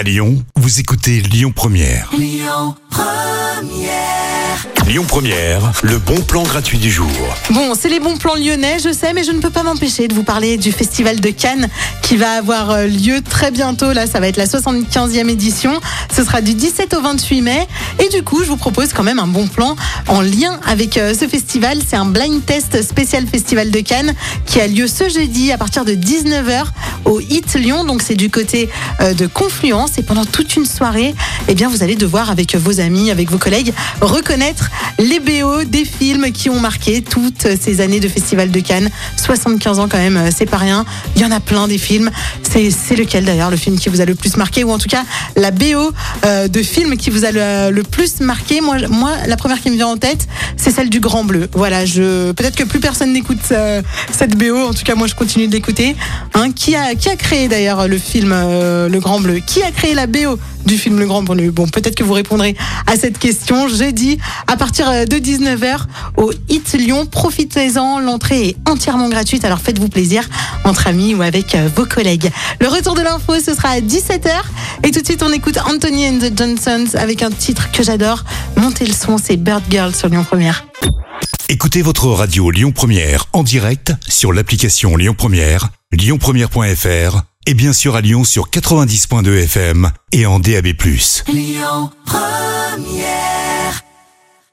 À Lyon, vous écoutez Lyon Première. Lyon Première, le bon plan gratuit du jour. Bon, c'est les bons plans lyonnais, je sais, mais je ne peux pas m'empêcher de vous parler du Festival de Cannes qui va avoir euh, lieu très bientôt. Là, ça va être la 75e édition. Ce sera du 17 au 28 mai. Et du coup, je vous propose quand même un bon plan en lien avec euh, ce festival. C'est un blind test spécial Festival de Cannes qui a lieu ce jeudi à partir de 19h au Hit Lyon. Donc, c'est du côté euh, de Confluence. Et pendant toute une soirée, eh bien, vous allez devoir, avec vos amis, avec vos collègues, reconnaître les BO des films qui ont marqué toutes ces années de Festival de Cannes. 75 ans quand même, euh, c'est pas rien. Il y en a plein des films. C'est lequel d'ailleurs le film qui vous a le plus marqué? Ou en tout cas la BO euh, de film qui vous a le, le plus marqué? Moi, moi, la première qui me vient en tête, c'est celle du Grand Bleu. Voilà, je peut-être que plus personne n'écoute euh, cette BO. En tout cas, moi, je continue d'écouter. Hein, qui a qui a créé d'ailleurs le film euh, Le Grand Bleu? Qui a créé la BO du film Le Grand Bleu? Bon, peut-être que vous répondrez à cette question jeudi à partir euh, de 19h au Hit Lyon. Profitez-en, l'entrée est entièrement gratuite, alors faites-vous plaisir entre amis ou avec euh, vos collègues. Le retour de l'info, ce sera à 17h. Et tout de suite, on écoute Anthony and the Johnsons avec un titre que j'adore. Montez le son, c'est Bird Girl sur Lyon Première. Écoutez votre radio Lyon Première en direct sur l'application Lyon Première, lyonpremière.fr et bien sûr à Lyon sur 90.2 FM et en DAB+.